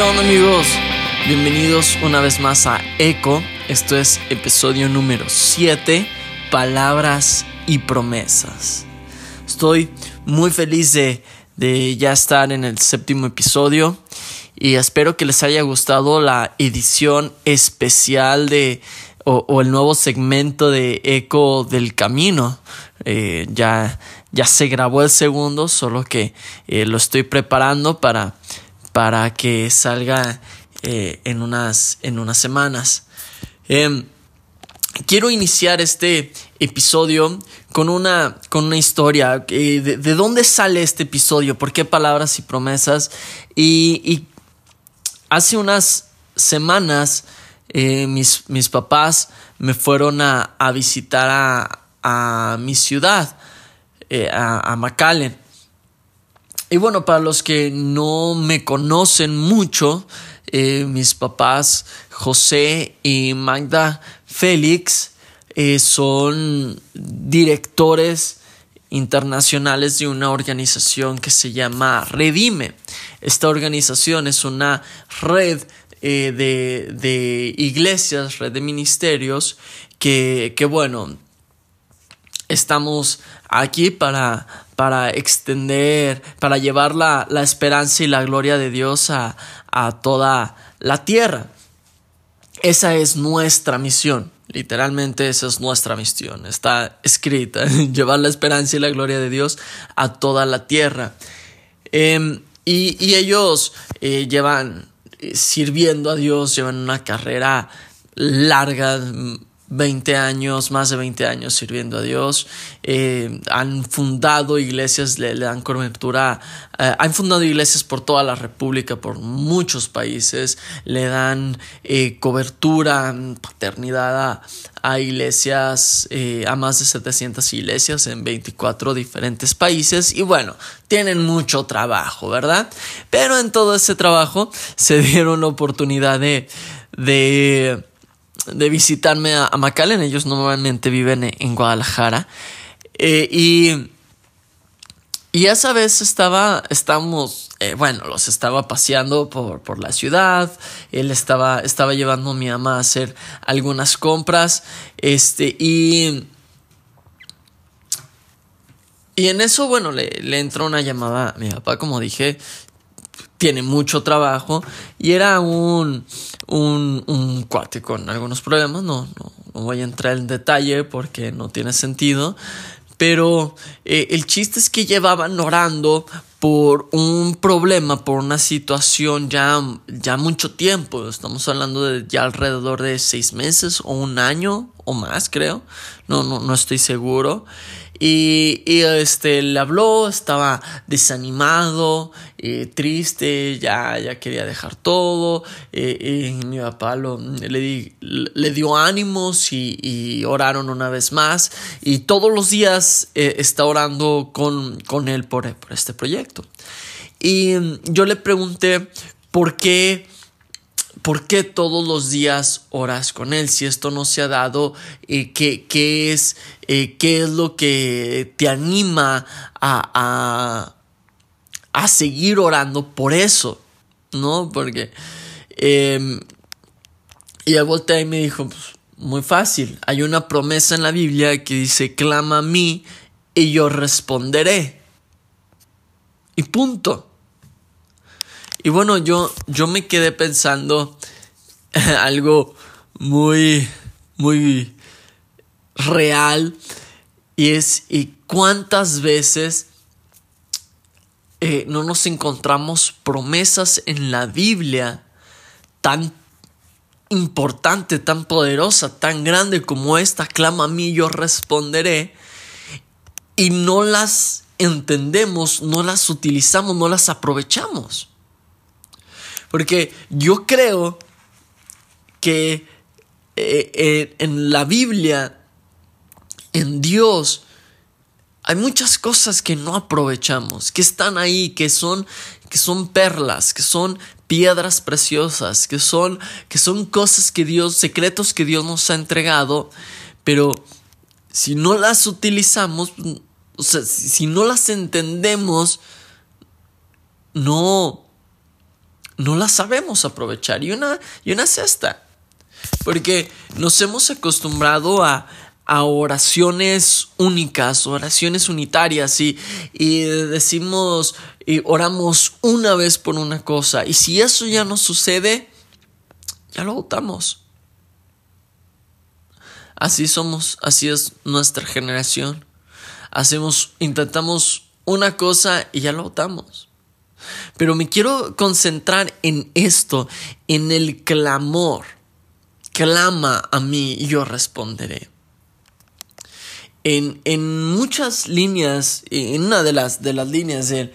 Hey, ¿qué onda amigos? Bienvenidos una vez más a Eco. Esto es episodio número 7, Palabras y Promesas. Estoy muy feliz de, de ya estar en el séptimo episodio y espero que les haya gustado la edición especial de o, el nuevo segmento de Eco del Camino. Eh, ya, ya se grabó el segundo, solo que eh, lo estoy preparando para para que salga eh, en, unas, en unas semanas. Em, quiero iniciar este episodio con una, con una historia. Eh, de, dónde sale este episodio? ¿Por qué palabras y promesas? Y, hace unas semanas eh, mis, mis, papás me fueron a, visitar a, mi ciudad, a, a McAllen. Y bueno, para los que no me conocen mucho, eh, mis papás José y Magda Félix eh, son directores internacionales de una organización que se llama Redime. Esta organización es una red eh, de, de, iglesias, red de ministerios, que, que bueno, estamos aquí para para extender, para llevar la, esperanza y la gloria de Dios a, toda la tierra. Esa es nuestra misión. Literalmente esa es nuestra misión. Está escrita. llevar la esperanza y la gloria de Dios a toda la tierra. Em, y, ellos eh, llevan eh, sirviendo a Dios, llevan una carrera larga, 20 años, más de 20 años sirviendo a Dios. Eh, han fundado iglesias, le, dan cobertura. Eh, han fundado iglesias por toda la República, por muchos países. Le dan eh, cobertura, paternidad a, iglesias, a más de 700 iglesias en 24 diferentes países. Y bueno, tienen mucho trabajo, ¿verdad? Pero en todo ese trabajo se dieron la oportunidad de. de de visitarme a, a Ellos normalmente viven en, Guadalajara. Eh, y, y esa vez estaba, estamos, eh, bueno, los estaba paseando por, por, la ciudad. Él estaba, estaba llevando a mi mamá a hacer algunas compras. Este, y. Y en eso, bueno, le, le entró una llamada a mi papá, como dije, tiene mucho trabajo y era un, un, un cuate con algunos problemas, no, no, no, voy a entrar en detalle porque no tiene sentido, pero eh, el chiste es que llevaban orando por un problema, por una situación ya, ya mucho tiempo, estamos hablando de ya alrededor de seis meses o un año o más creo, no, no, no estoy seguro. Y, este, le habló, estaba desanimado, eh, triste, ya, ya quería dejar todo. Eh, y mi papá lo, le, le dio ánimos y, oraron una vez más. Y todos los días eh, está orando con, con él por, por este proyecto. Y yo le pregunté por qué ¿Por qué todos los días oras con Él? Si esto no se ha dado, eh, ¿qué, es, eh, ¿qué es lo que te anima a, a, seguir orando por eso? ¿No? Porque... Em, y él voltea y me dijo, pues, muy fácil, hay una promesa en la Biblia que dice, clama a mí y yo responderé. Y punto. Y bueno, yo, yo me quedé pensando algo muy, muy real. Y es, ¿y cuántas veces eh, no nos encontramos promesas en la Biblia tan importante, tan poderosa, tan grande como esta? Clama a mí, yo responderé. Y no las entendemos, no las utilizamos, no las aprovechamos. Porque yo creo que eh, eh, en la Biblia, en Dios, hay muchas cosas que no aprovechamos, que están ahí, que son, que son perlas, que son piedras preciosas, que son, que son cosas que Dios, secretos que Dios nos ha entregado, pero si no las utilizamos, o sea, si no las entendemos, no, no la sabemos aprovechar. Y una, y una es esta. Porque nos hemos acostumbrado a, a oraciones únicas, oraciones unitarias y, y decimos y oramos una vez por una cosa. Y si eso ya no sucede, ya lo votamos. Así somos, así es nuestra generación. Hacemos, intentamos una cosa y ya lo votamos. Pero me quiero concentrar en esto, en el clamor. Clama a mí y yo responderé. En, en muchas líneas, en una de las, de las líneas del,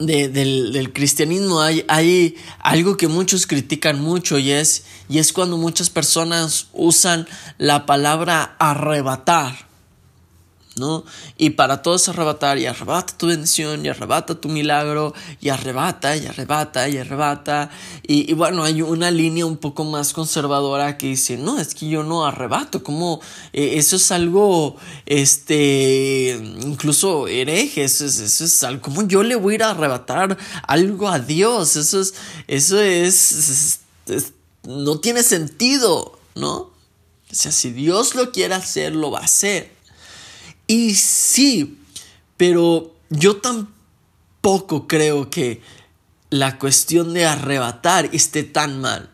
del, cristianismo hay, hay, algo que muchos critican mucho y es, y es cuando muchas personas usan la palabra arrebatar ¿no? Y para todos arrebatar, y arrebata tu bendición, y arrebata tu milagro, y arrebata, y arrebata, y arrebata. Y, bueno, hay una línea un poco más conservadora que dice, no, es que yo no arrebato, como eh, eso es algo, este, incluso hereje, eso es, eso es algo, como yo le voy a ir a arrebatar algo a Dios? Eso es, eso es, no tiene sentido, ¿no? O sea, si Dios lo quiere hacer, lo va a hacer. Y sí, pero yo tampoco creo que la cuestión de arrebatar esté tan mal.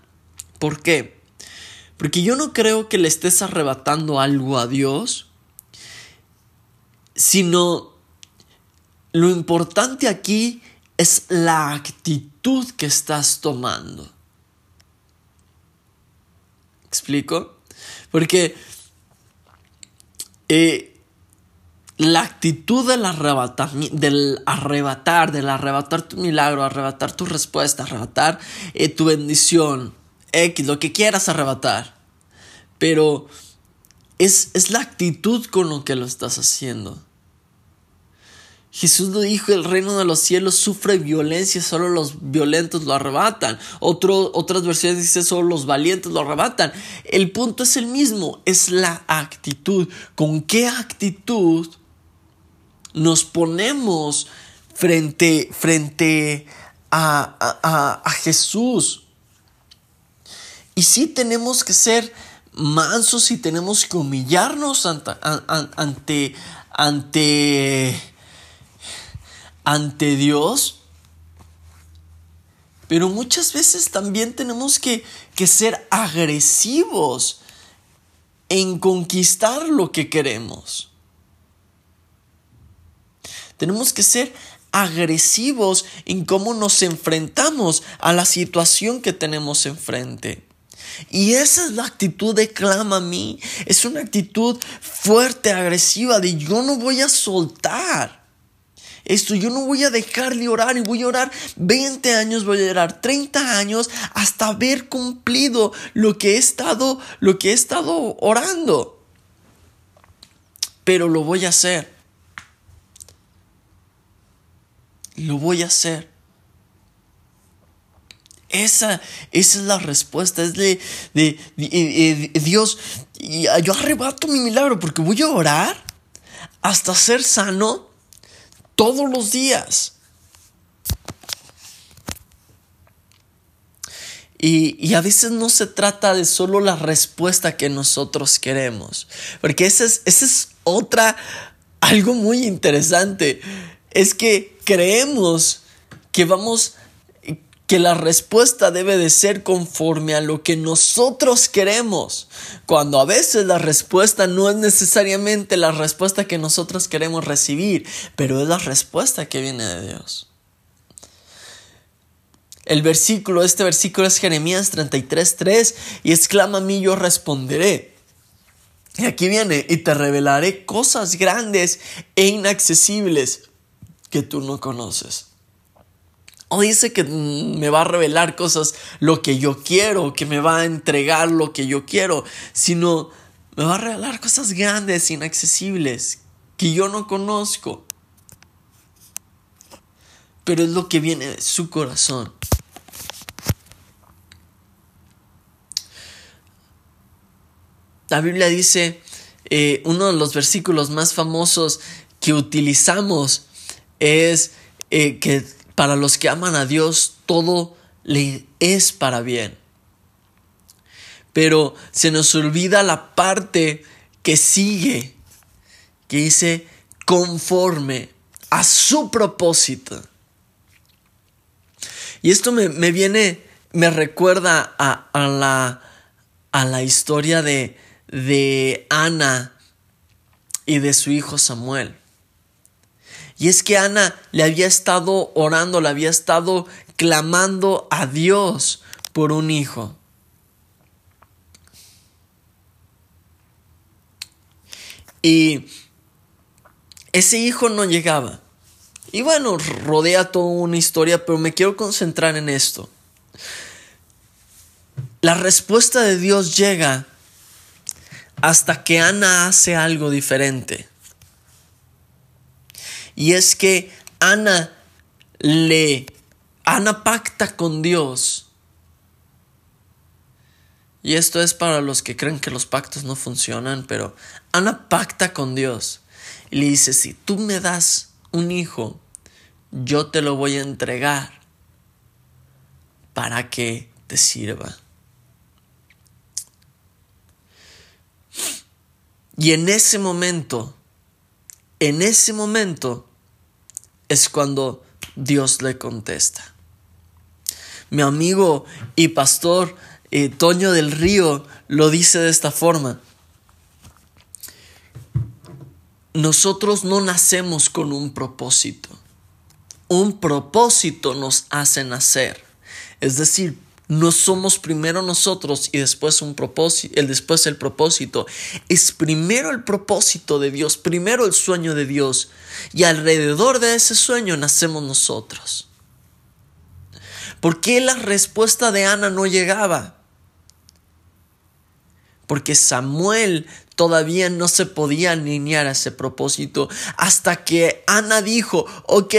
¿Por qué? Porque yo no creo que le estés arrebatando algo a Dios, sino lo importante aquí es la actitud que estás tomando. ¿Explico? Porque eh, la actitud del, del arrebatar, del arrebatar tu milagro, arrebatar tu respuesta, arrebatar eh, tu bendición, X, lo que quieras arrebatar. Pero es, es la actitud con lo que lo estás haciendo. Jesús dijo, el reino de los cielos sufre violencia, solo los violentos lo arrebatan. otras versiones dicen, solo los valientes lo arrebatan. El punto es el mismo, es la actitud. ¿Con qué actitud nos ponemos frente, frente a, Jesús. Y sí tenemos que ser mansos y tenemos que humillarnos ante, ante, ante, ante Dios. Pero muchas veces también tenemos que, que ser agresivos en conquistar lo que queremos. Tenemos que ser agresivos en cómo nos enfrentamos a la situación que tenemos enfrente. Y esa es la actitud de clama a mí. Es una actitud fuerte, agresiva, de yo no voy a soltar. Esto yo no voy a dejar de orar y voy a orar 20 años, voy a orar 30 años hasta haber cumplido lo que he estado, lo que he estado orando. Pero lo voy a hacer lo voy a hacer. Esa, esa es la respuesta, es de, de, eh, eh, Dios, yo arrebato mi milagro porque voy a orar hasta ser sano todos los días. Y, y, a veces no se trata de solo la respuesta que nosotros queremos, porque esa es, esa es otra, algo muy interesante es que creemos que vamos que la respuesta debe de ser conforme a lo que nosotros queremos, cuando a veces la respuesta no es necesariamente la respuesta que nosotros queremos recibir, pero es la respuesta que viene de Dios. El versículo, este versículo es Jeremías 33:3 y exclama a mí yo responderé. Y aquí viene, y te revelaré cosas grandes e inaccesibles que tú no conoces. O dice que me va a revelar cosas, lo que yo quiero, que me va a entregar lo que yo quiero, sino me va a revelar cosas grandes, inaccesibles, que yo no conozco. Pero es lo que viene de su corazón. La Biblia dice, eh, uno de los versículos más famosos que utilizamos es eh, que para los que aman a Dios, todo le es para bien. Pero se nos olvida la parte que sigue, que dice conforme a su propósito. Y esto me, viene, me recuerda a, la, a la historia de, de Ana y de su hijo Samuel. Y es que Ana le había estado orando, le había estado clamando a Dios por un hijo. Y ese hijo no llegaba. Y bueno, rodea toda una historia, pero me quiero concentrar en esto. La respuesta de Dios llega hasta que Ana hace algo diferente. Y es que Ana le Ana pacta con Dios. Y esto es para los que creen que los pactos no funcionan, pero Ana pacta con Dios y le dice, si tú me das un hijo, yo te lo voy a entregar para que te sirva. Y en ese momento, en ese momento es cuando Dios le contesta. Mi amigo y pastor eh, Toño del Río lo dice de esta forma. Nosotros no nacemos con un propósito. Un propósito nos hace nacer. Es decir, no somos primero nosotros y después un propósito, el después el propósito. Es primero el propósito de Dios, primero el sueño de Dios y alrededor de ese sueño nacemos nosotros. ¿Por qué la respuesta de Ana no llegaba? Porque Samuel todavía no se podía alinear a ese propósito hasta que Ana dijo, ok,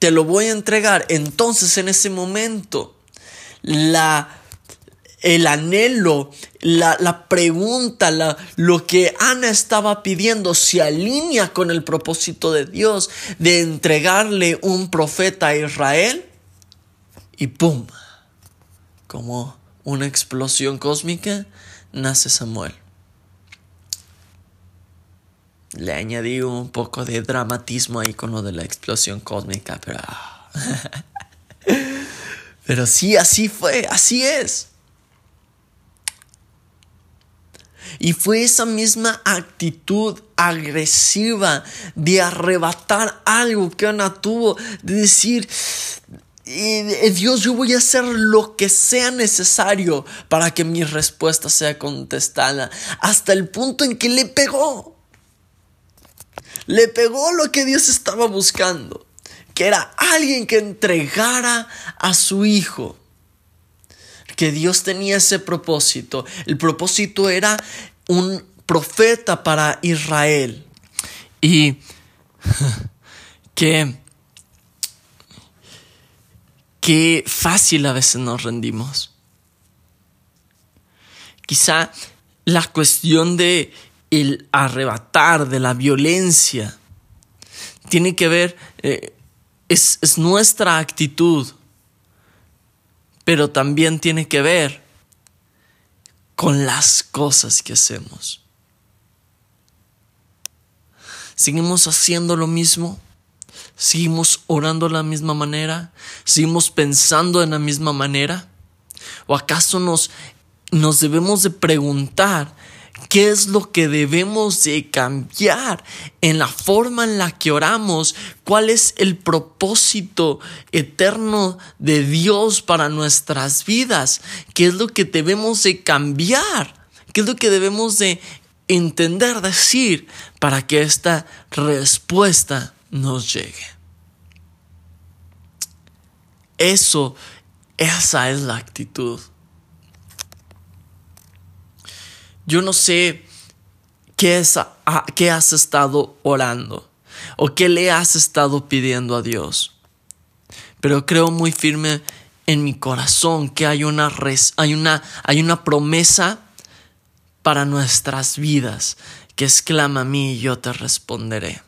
te lo voy a entregar. Entonces en ese momento la, el anhelo, la, la pregunta, la, lo que Ana estaba pidiendo se alinea con el propósito de Dios de entregarle un profeta a Israel y ¡pum! Como una explosión cósmica, nace Samuel. Le añadí un poco de dramatismo ahí con lo de la explosión cósmica, pero... Pero sí, así fue, así es. Y fue esa misma actitud agresiva de arrebatar algo que Ana tuvo, de decir, eh, Dios, yo voy a hacer lo que sea necesario para que mi respuesta sea contestada, hasta el punto en que le pegó. Le pegó lo que Dios estaba buscando que era alguien que entregara a su hijo. Que Dios tenía ese propósito. El propósito era un profeta para Israel. Y que qué fácil a veces nos rendimos. Quizá la cuestión de el arrebatar, de la violencia, tiene que ver eh, es, nuestra actitud, pero también tiene que ver con las cosas que hacemos. ¿Seguimos haciendo lo mismo? ¿Seguimos orando de la misma manera? ¿Seguimos pensando de la misma manera? ¿O acaso nos, nos debemos de preguntar qué es lo que debemos de cambiar en la forma en la que oramos, cuál es el propósito eterno de Dios para nuestras vidas, qué es lo que debemos de cambiar, qué es lo que debemos de entender, decir, para que esta respuesta nos llegue. Eso, esa es la actitud. Yo no sé qué, has estado orando o qué le has estado pidiendo a Dios. Pero creo muy firme en mi corazón que hay una, hay una, hay una promesa para nuestras vidas que exclama a mí y yo te responderé.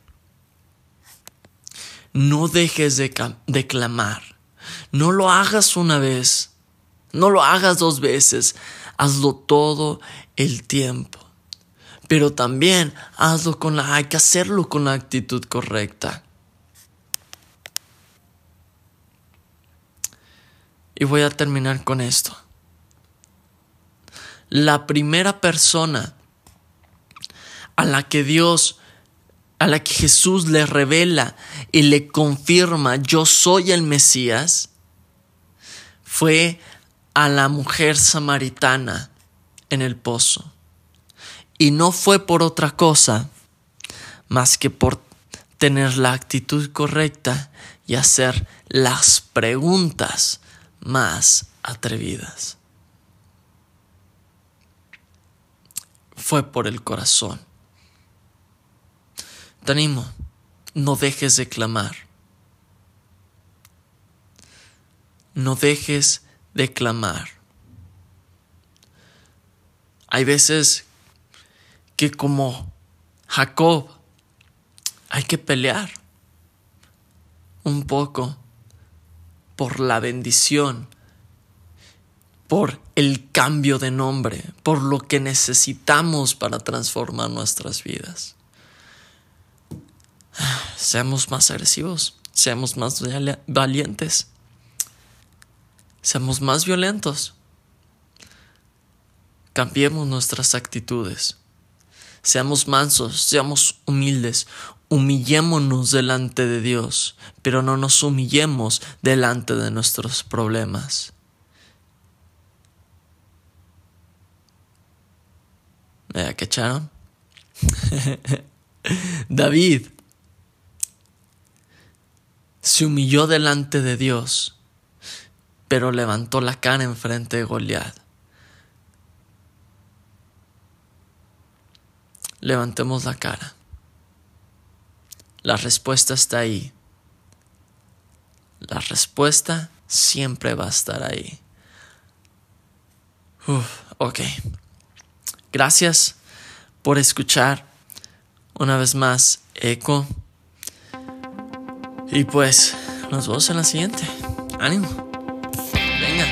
no dejes de, de clamar. No lo hagas una vez, no lo hagas dos veces, hazlo todo el tiempo. Pero también hazlo con la, hay que hacerlo con la actitud correcta. Y voy a terminar con esto. La primera persona a la que Dios, a la que Jesús le revela y le confirma yo soy el Mesías, fue a la mujer samaritana en el pozo. Y no fue por otra cosa más que por tener la actitud correcta y hacer las preguntas más atrevidas. Fue por el corazón. Te animo, no dejes de clamar. No dejes de clamar. Hay veces que como Jacob hay que pelear un poco por la bendición, por el cambio de nombre, por lo que necesitamos para transformar nuestras vidas. Seamos más agresivos, seamos más valientes, seamos más violentos. Cambiemos nuestras actitudes. Seamos mansos, seamos humildes, humillémonos delante de Dios, pero no nos humillemos delante de nuestros problemas. ¿Me? David se humilló delante de Dios, pero levantó la cara enfrente de Goliat. Levantemos la cara. La respuesta está ahí. La respuesta siempre va a estar ahí. ok. Gracias por escuchar una vez más Eco. Y pues nos vemos en la siguiente. Ánimo. Venga.